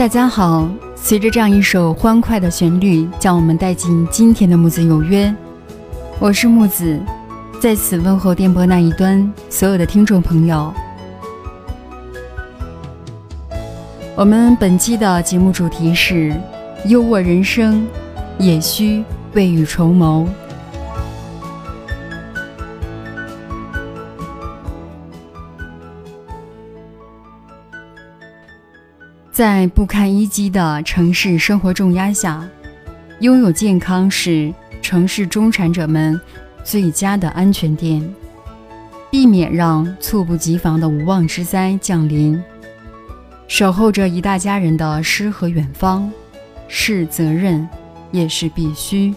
大家好，随着这样一首欢快的旋律，将我们带进今天的木子有约。我是木子，在此问候电波那一端所有的听众朋友。我们本期的节目主题是：优渥人生，也需未雨绸缪。在不堪一击的城市生活重压下，拥有健康是城市中产者们最佳的安全垫，避免让猝不及防的无妄之灾降临。守候着一大家人的诗和远方，是责任，也是必须。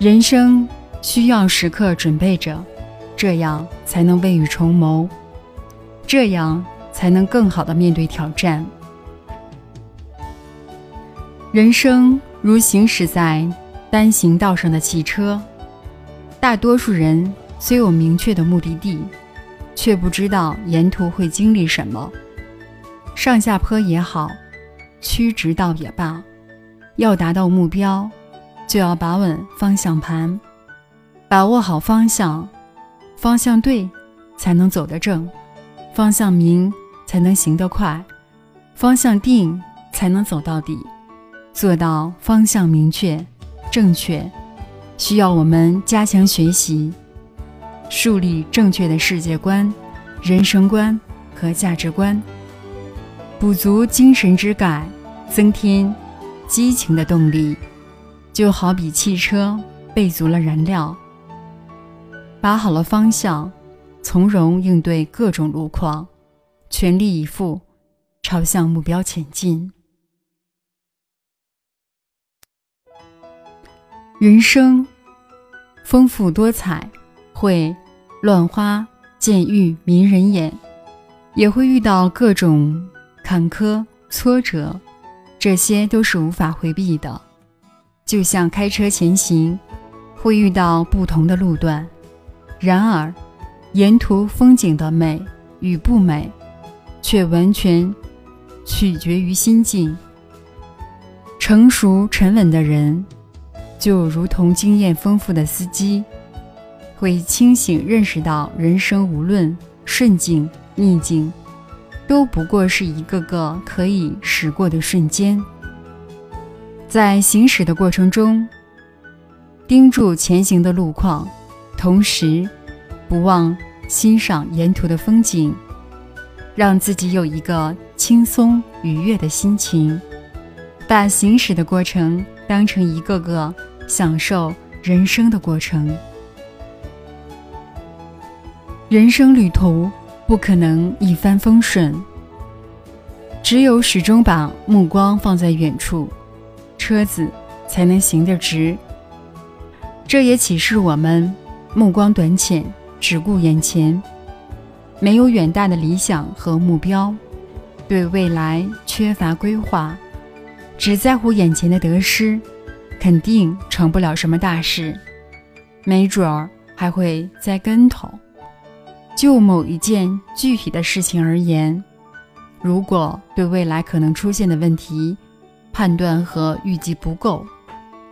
人生需要时刻准备着，这样才能未雨绸缪，这样才能更好的面对挑战。人生如行驶在单行道上的汽车，大多数人虽有明确的目的地，却不知道沿途会经历什么。上下坡也好，曲直道也罢，要达到目标，就要把稳方向盘，把握好方向，方向对，才能走得正；方向明，才能行得快；方向定，才能走到底。做到方向明确、正确，需要我们加强学习，树立正确的世界观、人生观和价值观，补足精神之钙，增添激情的动力。就好比汽车备足了燃料，把好了方向，从容应对各种路况，全力以赴朝向目标前进。人生丰富多彩，会乱花渐欲迷人眼，也会遇到各种坎坷挫折，这些都是无法回避的。就像开车前行，会遇到不同的路段，然而沿途风景的美与不美，却完全取决于心境。成熟沉稳的人。就如同经验丰富的司机，会清醒认识到，人生无论顺境逆境，都不过是一个个可以驶过的瞬间。在行驶的过程中，盯住前行的路况，同时不忘欣赏沿途的风景，让自己有一个轻松愉悦的心情，把行驶的过程当成一个个。享受人生的过程，人生旅途不可能一帆风顺，只有始终把目光放在远处，车子才能行得直。这也启示我们目光短浅，只顾眼前，没有远大的理想和目标，对未来缺乏规划，只在乎眼前的得失。肯定成不了什么大事，没准儿还会栽跟头。就某一件具体的事情而言，如果对未来可能出现的问题判断和预计不够，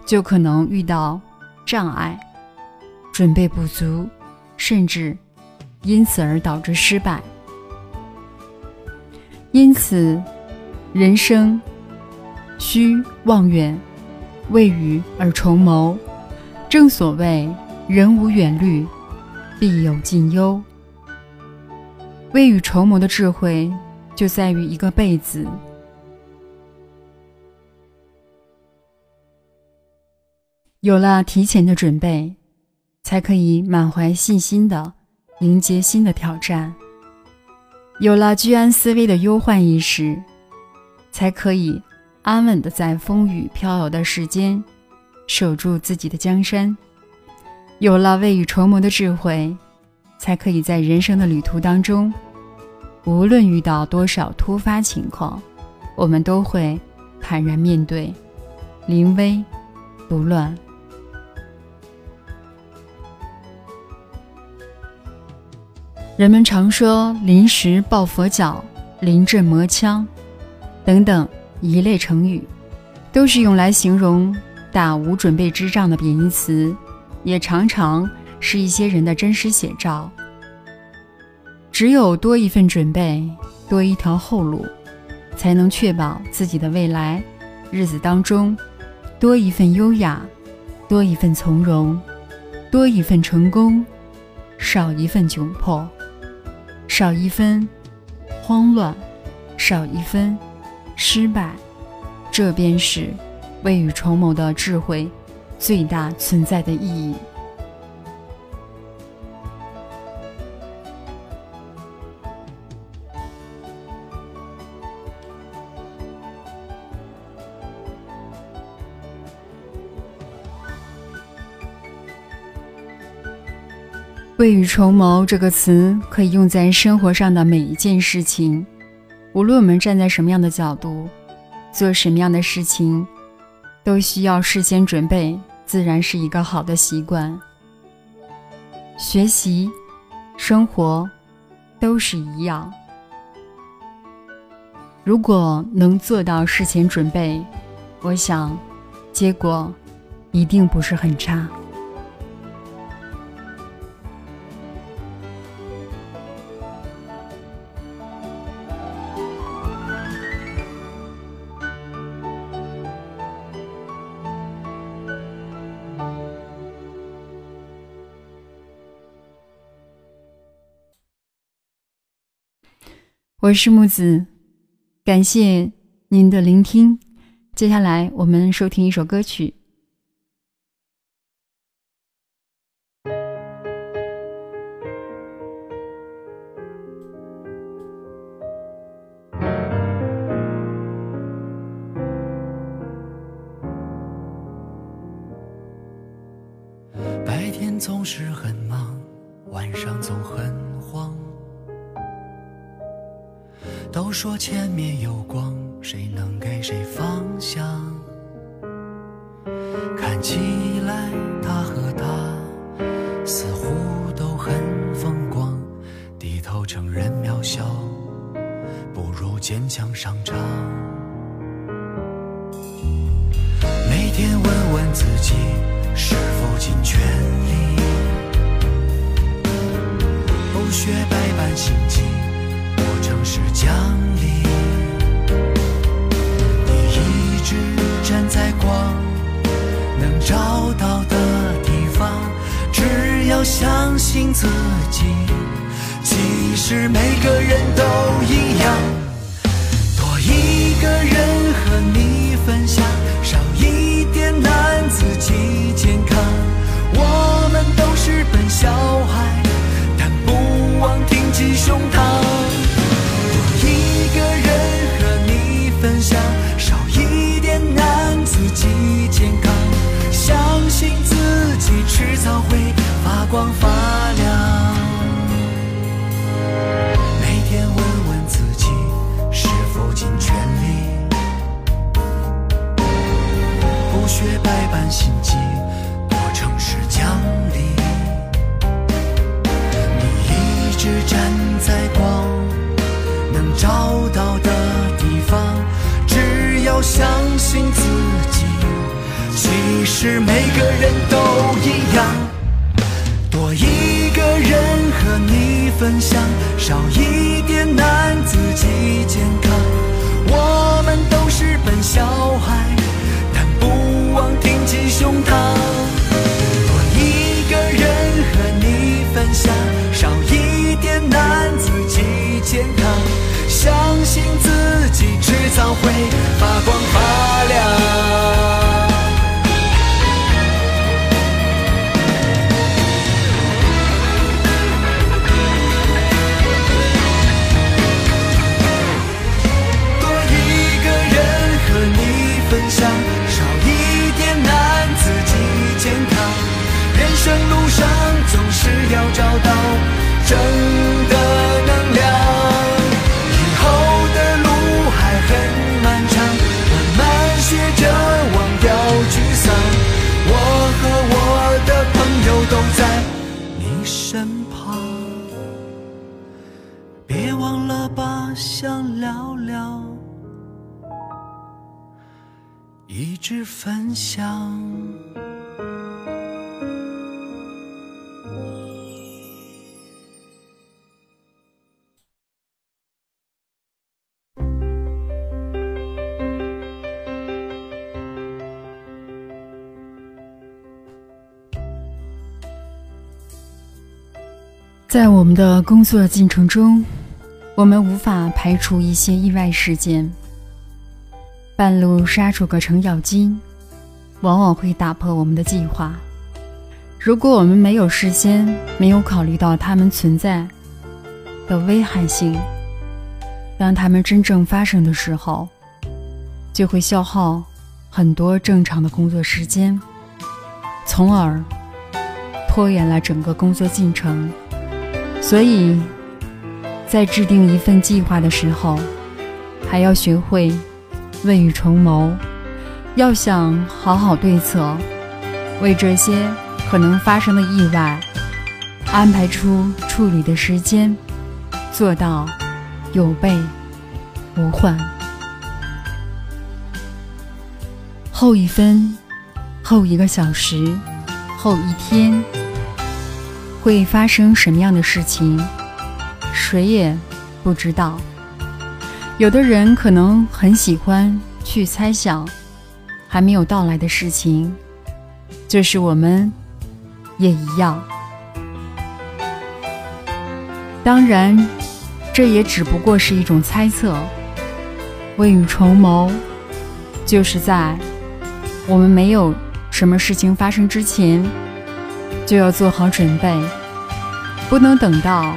就可能遇到障碍，准备不足，甚至因此而导致失败。因此，人生需望远。未雨而绸缪，正所谓人无远虑，必有近忧。未雨绸缪的智慧，就在于一个“备”字。有了提前的准备，才可以满怀信心的迎接新的挑战；有了居安思危的忧患意识，才可以。安稳的在风雨飘摇的世间，守住自己的江山。有了未雨绸缪的智慧，才可以在人生的旅途当中，无论遇到多少突发情况，我们都会坦然面对，临危不乱。人们常说“临时抱佛脚，临阵磨枪”。等等一类成语，都是用来形容打无准备之仗的贬义词，也常常是一些人的真实写照。只有多一份准备，多一条后路，才能确保自己的未来日子当中多一份优雅，多一份从容，多一份成功，少一份窘迫，少一分慌乱，少一分。失败，这便是未雨绸缪的智慧最大存在的意义。未雨绸缪这个词可以用在生活上的每一件事情。无论我们站在什么样的角度，做什么样的事情，都需要事先准备，自然是一个好的习惯。学习、生活都是一样。如果能做到事前准备，我想，结果一定不是很差。我是木子，感谢您的聆听。接下来我们收听一首歌曲。白天总是很忙，晚上总很。都说前面有光，谁能给谁方向？看起来他和她似乎都很风光，低头承认渺小，不如坚强上场。每天问问自己，是否尽全力，不学百般心机。我正是奖励你，一直站在光能照到的地方。只要相信自己。其实每个人都一样，多一个人和你分享，少一点难自己健康。我们都是笨小孩，但不忘挺起胸膛。会发光发亮。多一个人和你分享，少一点难自己健康。人生路上总是要找到正。一直分享。在我们的工作进程中，我们无法排除一些意外事件。半路杀出个程咬金，往往会打破我们的计划。如果我们没有事先没有考虑到它们存在的危害性，当它们真正发生的时候，就会消耗很多正常的工作时间，从而拖延了整个工作进程。所以，在制定一份计划的时候，还要学会未雨绸缪，要想好好对策，为这些可能发生的意外安排出处理的时间，做到有备无患。后一分，后一个小时，后一天。会发生什么样的事情，谁也不知道。有的人可能很喜欢去猜想还没有到来的事情，就是我们也一样。当然，这也只不过是一种猜测。未雨绸缪，就是在我们没有什么事情发生之前，就要做好准备。不能等到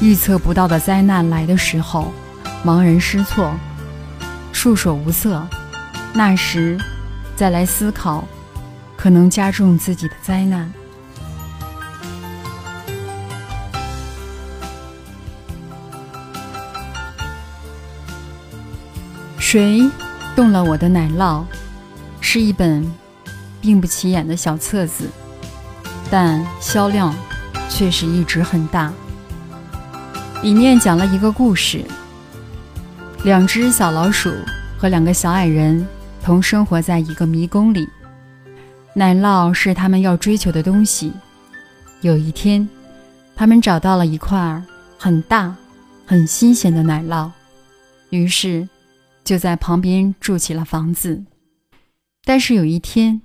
预测不到的灾难来的时候，茫然失措、束手无策，那时再来思考，可能加重自己的灾难。谁动了我的奶酪？是一本并不起眼的小册子，但销量。确实一直很大。里面讲了一个故事：两只小老鼠和两个小矮人同生活在一个迷宫里，奶酪是他们要追求的东西。有一天，他们找到了一块很大、很新鲜的奶酪，于是就在旁边筑起了房子。但是有一天，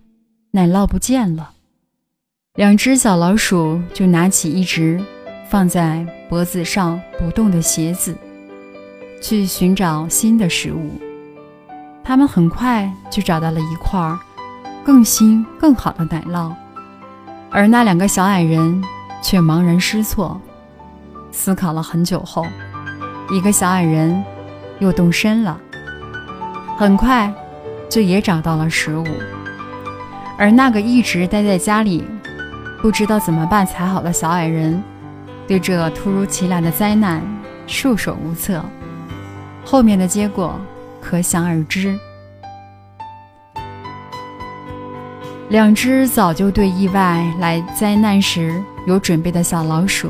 奶酪不见了。两只小老鼠就拿起一直放在脖子上不动的鞋子，去寻找新的食物。他们很快就找到了一块更新更好的奶酪，而那两个小矮人却茫然失措。思考了很久后，一个小矮人又动身了，很快就也找到了食物，而那个一直待在家里。不知道怎么办才好的小矮人，对这突如其来的灾难束手无策。后面的结果可想而知。两只早就对意外来灾难时有准备的小老鼠，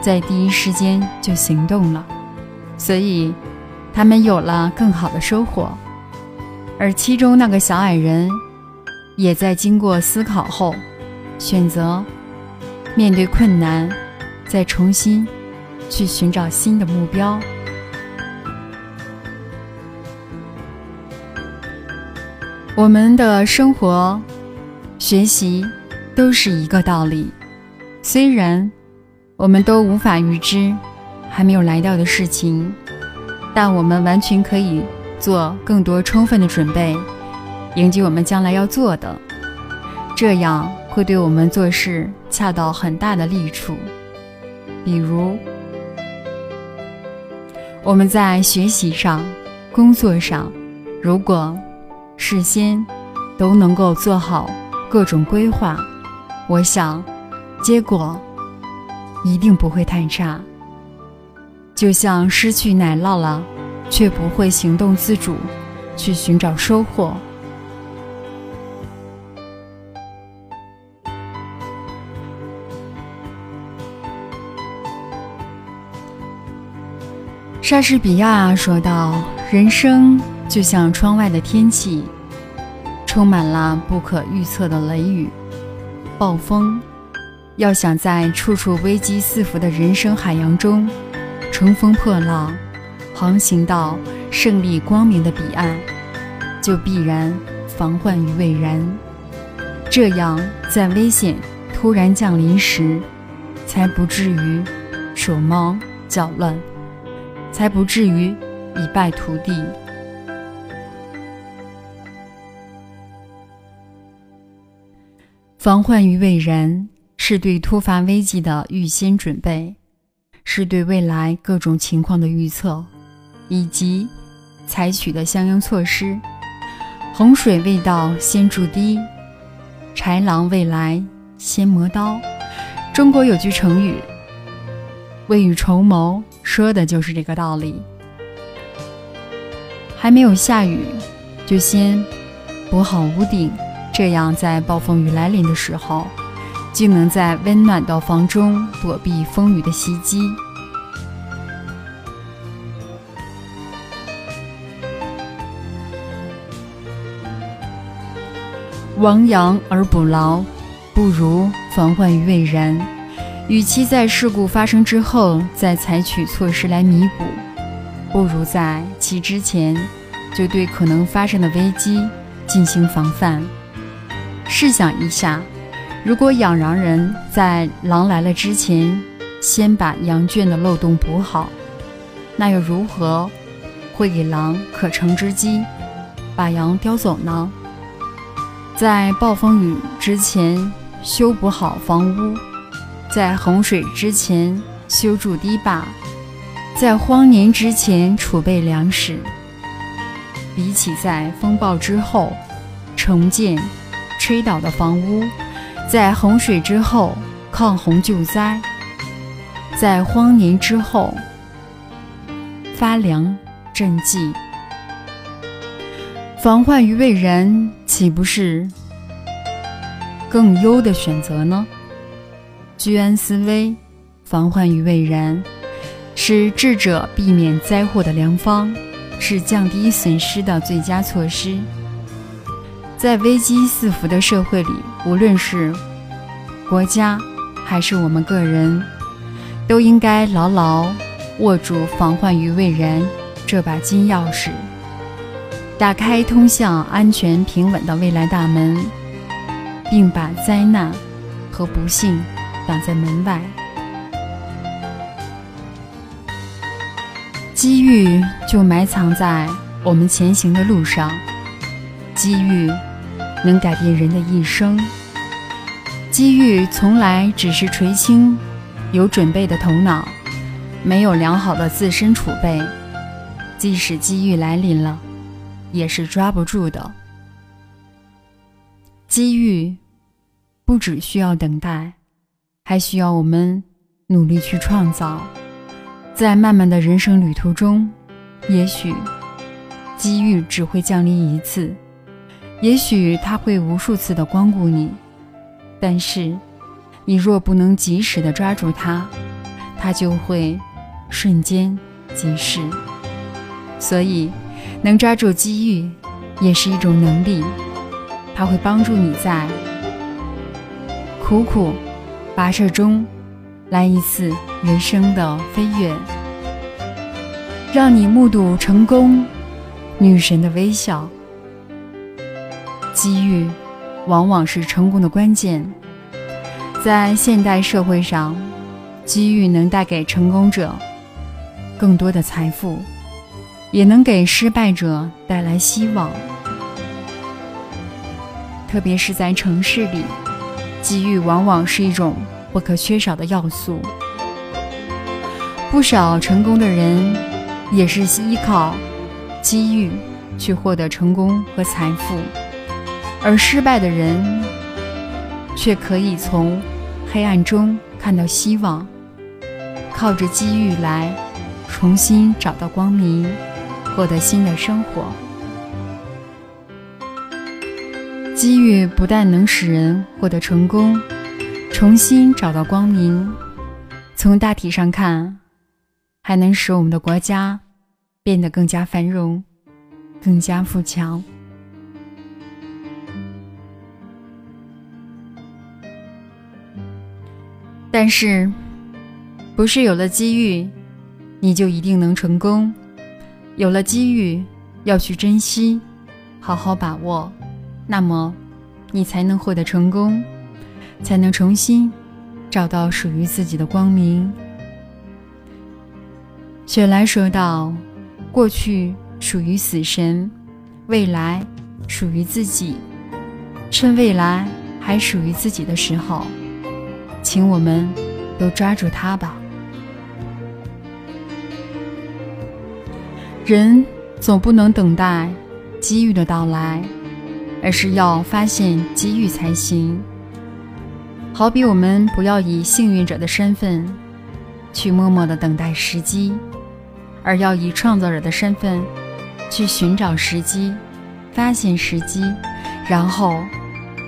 在第一时间就行动了，所以他们有了更好的收获。而其中那个小矮人，也在经过思考后。选择面对困难，再重新去寻找新的目标。我们的生活、学习都是一个道理。虽然我们都无法预知还没有来到的事情，但我们完全可以做更多充分的准备，迎接我们将来要做的。这样。会对我们做事恰到很大的利处。比如，我们在学习上、工作上，如果事先都能够做好各种规划，我想结果一定不会太差。就像失去奶酪了，却不会行动自主去寻找收获。莎士比亚说道：“人生就像窗外的天气，充满了不可预测的雷雨、暴风。要想在处处危机四伏的人生海洋中乘风破浪，航行到胜利光明的彼岸，就必然防患于未然。这样，在危险突然降临时，才不至于手忙脚乱，才不至于一败涂地。防患于未然。是对突发危机的预先准备，是对未来各种情况的预测，以及采取的相应措施。洪水未到先筑堤，豺狼未来先磨刀。中国有句成语“未雨绸缪”，说的就是这个道理。还没有下雨，就先补好屋顶，这样在暴风雨来临的时候。就能在温暖的房中躲避风雨的袭击。亡羊而补牢，不如防患于未然。与其在事故发生之后再采取措施来弥补，不如在其之前就对可能发生的危机进行防范。试想一下。如果养羊人在狼来了之前，先把羊圈的漏洞补好，那又如何会给狼可乘之机，把羊叼走呢？在暴风雨之前修补好房屋，在洪水之前修筑堤坝，在荒年之前储备粮食，比起在风暴之后重建吹倒的房屋。在洪水之后抗洪救灾，在荒年之后发粮赈济，防患于未然，岂不是更优的选择呢？居安思危，防患于未然，是智者避免灾祸的良方，是降低损失的最佳措施。在危机四伏的社会里，无论是国家还是我们个人，都应该牢牢握住防患于未然这把金钥匙，打开通向安全平稳的未来大门，并把灾难和不幸挡在门外。机遇就埋藏在我们前行的路上，机遇。能改变人的一生。机遇从来只是垂青有准备的头脑，没有良好的自身储备，即使机遇来临了，也是抓不住的。机遇不只需要等待，还需要我们努力去创造。在漫漫的人生旅途中，也许机遇只会降临一次。也许他会无数次的光顾你，但是你若不能及时的抓住他，他就会瞬间即逝。所以，能抓住机遇也是一种能力，它会帮助你在苦苦跋涉中来一次人生的飞跃，让你目睹成功女神的微笑。机遇，往往是成功的关键。在现代社会上，机遇能带给成功者更多的财富，也能给失败者带来希望。特别是在城市里，机遇往往是一种不可缺少的要素。不少成功的人，也是依靠机遇去获得成功和财富。而失败的人，却可以从黑暗中看到希望，靠着机遇来重新找到光明，获得新的生活。机遇不但能使人获得成功，重新找到光明，从大体上看，还能使我们的国家变得更加繁荣，更加富强。但是，不是有了机遇，你就一定能成功。有了机遇，要去珍惜，好好把握，那么你才能获得成功，才能重新找到属于自己的光明。雪莱说道：“过去属于死神，未来属于自己。趁未来还属于自己的时候。”请我们都抓住它吧。人总不能等待机遇的到来，而是要发现机遇才行。好比我们不要以幸运者的身份去默默的等待时机，而要以创造者的身份去寻找时机、发现时机，然后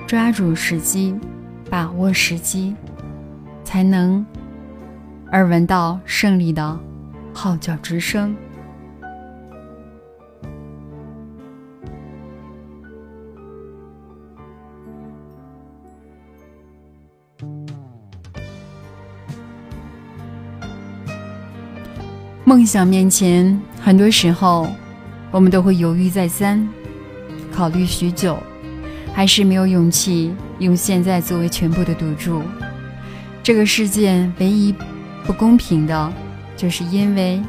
抓住时机、把握时机。才能耳闻到胜利的号角之声。梦想面前，很多时候我们都会犹豫再三，考虑许久，还是没有勇气用现在作为全部的赌注。这个世界唯一不公平的，就是因为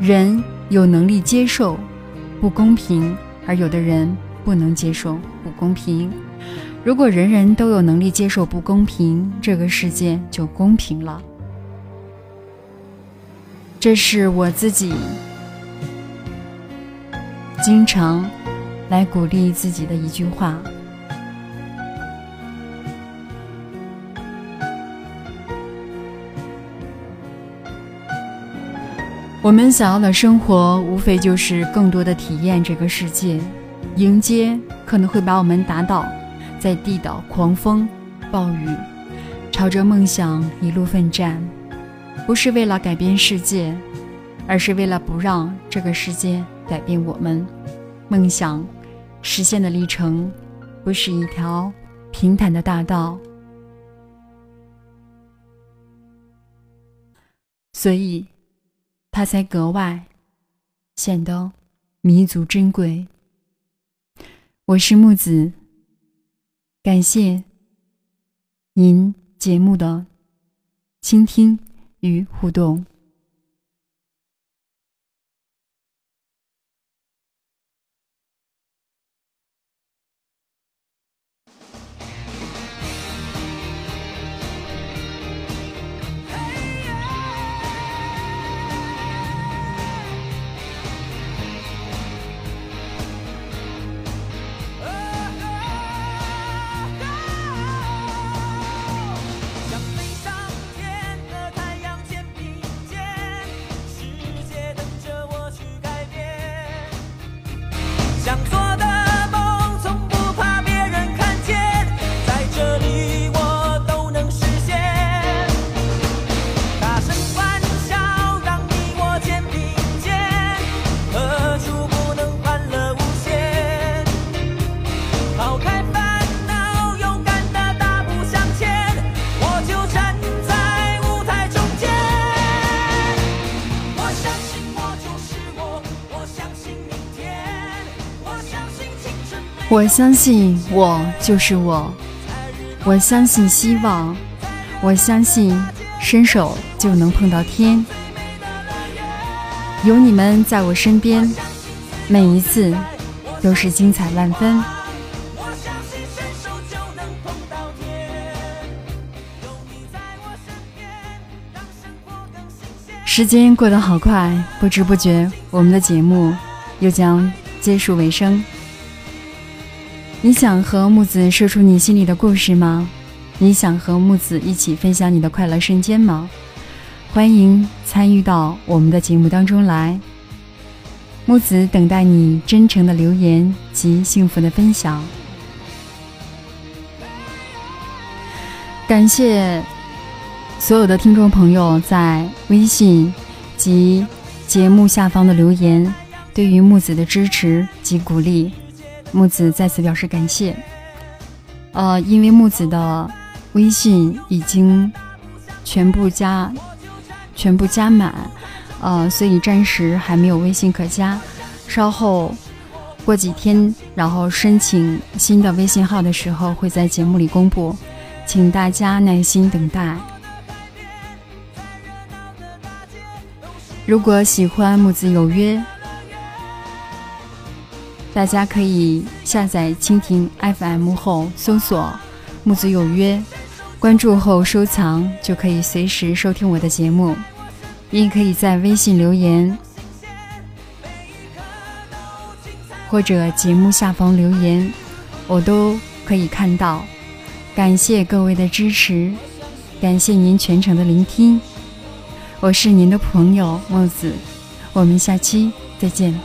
人有能力接受不公平，而有的人不能接受不公平。如果人人都有能力接受不公平，这个世界就公平了。这是我自己经常来鼓励自己的一句话。我们想要的生活，无非就是更多的体验这个世界，迎接可能会把我们打倒在地的狂风暴雨，朝着梦想一路奋战，不是为了改变世界，而是为了不让这个世界改变我们。梦想实现的历程，不是一条平坦的大道，所以。它才格外显得弥足珍贵。我是木子，感谢您节目的倾听与互动。我相信我就是我，我相信希望，我相信伸手就能碰到天。有你们在我身边，每一次都是精彩万分。时间过得好快，不知不觉，我们的节目又将结束尾声。你想和木子说出你心里的故事吗？你想和木子一起分享你的快乐瞬间吗？欢迎参与到我们的节目当中来。木子等待你真诚的留言及幸福的分享。感谢所有的听众朋友在微信及节目下方的留言。对于木子的支持及鼓励，木子再次表示感谢。呃，因为木子的微信已经全部加全部加满，呃，所以暂时还没有微信可加。稍后过几天，然后申请新的微信号的时候，会在节目里公布，请大家耐心等待。如果喜欢木子有约，大家可以下载蜻蜓 FM 后搜索“木子有约”，关注后收藏，就可以随时收听我的节目。也可以在微信留言，或者节目下方留言，我都可以看到。感谢各位的支持，感谢您全程的聆听。我是您的朋友木子，我们下期再见。